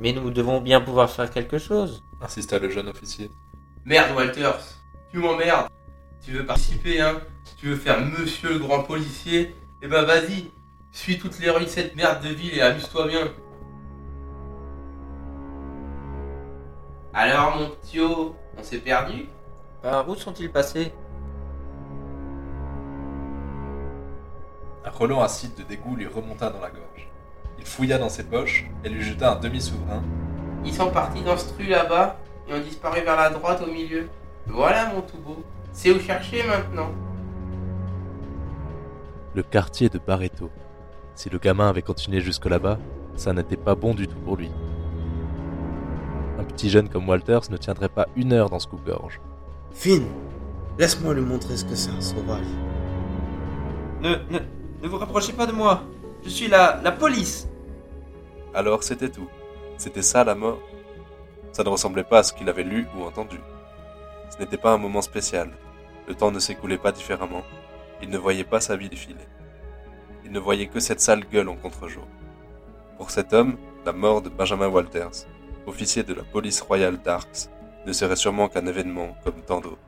Mais nous devons bien pouvoir faire quelque chose. insista le jeune officier. Merde, Walters, tu m'emmerdes. Tu veux participer, hein? Tu veux faire monsieur le grand policier Eh ben vas-y, suis toutes les rues de cette merde de ville et amuse-toi bien. Alors, mon ptio, on s'est perdu? Par où sont-ils passés? Un relent acide de dégoût lui remonta dans la gorge. Il fouilla dans ses poches et lui jeta un demi-souverain. Ils sont partis dans ce truc là-bas et ont disparu vers la droite au milieu. Voilà, mon tout beau. C'est où chercher maintenant? Le quartier de Barreto. Si le gamin avait continué jusque là-bas, ça n'était pas bon du tout pour lui. Un petit jeune comme Walters ne tiendrait pas une heure dans ce coupe-gorge. Finn, laisse-moi lui montrer ce que c'est un sauvage. Ne, ne, ne vous rapprochez pas de moi. Je suis la, la police. Alors c'était tout. C'était ça la mort. Ça ne ressemblait pas à ce qu'il avait lu ou entendu. Ce n'était pas un moment spécial. Le temps ne s'écoulait pas différemment. Il ne voyait pas sa vie défiler. Il ne voyait que cette sale gueule en contre-jour. Pour cet homme, la mort de Benjamin Walters, officier de la police royale d'Arcs, ne serait sûrement qu'un événement comme tant d'autres.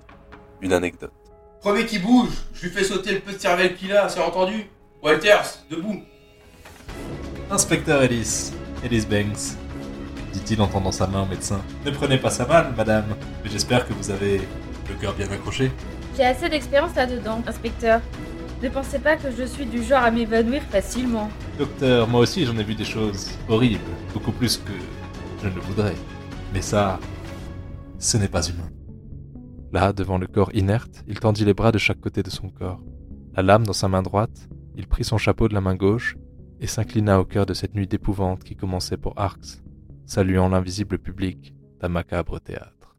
Une anecdote. Premier qui bouge, je lui fais sauter le peu de cervelle qu'il a, c'est entendu? Walters, debout Inspecteur Ellis, Ellis Banks, dit-il en tendant sa main au médecin. Ne prenez pas ça mal, madame, mais j'espère que vous avez le cœur bien accroché. J'ai assez d'expérience là-dedans, inspecteur. Ne pensez pas que je suis du genre à m'évanouir facilement. Docteur, moi aussi j'en ai vu des choses horribles, beaucoup plus que je ne le voudrais. Mais ça, ce n'est pas humain. Là, devant le corps inerte, il tendit les bras de chaque côté de son corps. La lame dans sa main droite, il prit son chapeau de la main gauche et s'inclina au cœur de cette nuit d'épouvante qui commençait pour Arx, saluant l'invisible public d'un macabre théâtre.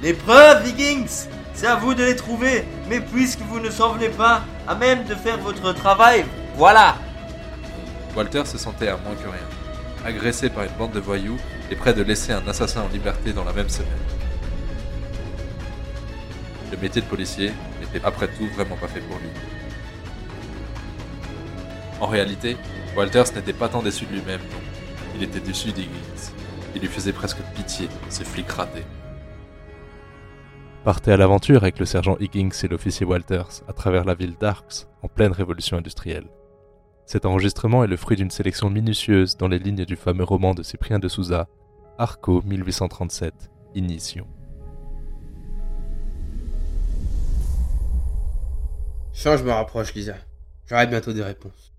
Les preuves, Vikings C'est à vous de les trouver. Mais puisque vous ne semblez pas à même de faire votre travail, voilà Walter se sentait à moins que rien, agressé par une bande de voyous et prêt de laisser un assassin en liberté dans la même semaine. Le métier de policier n'était après tout vraiment pas fait pour lui. En réalité, Walters n'était pas tant déçu de lui-même. Il était déçu d'Higgins. Il lui faisait presque pitié, ces flics ratés. Partez à l'aventure avec le sergent Higgins et l'officier Walters à travers la ville d'Arcs en pleine révolution industrielle. Cet enregistrement est le fruit d'une sélection minutieuse dans les lignes du fameux roman de Cyprien de Souza, Arco 1837, Inition. Je me rapproche, Lisa. J'aurai bientôt des réponses.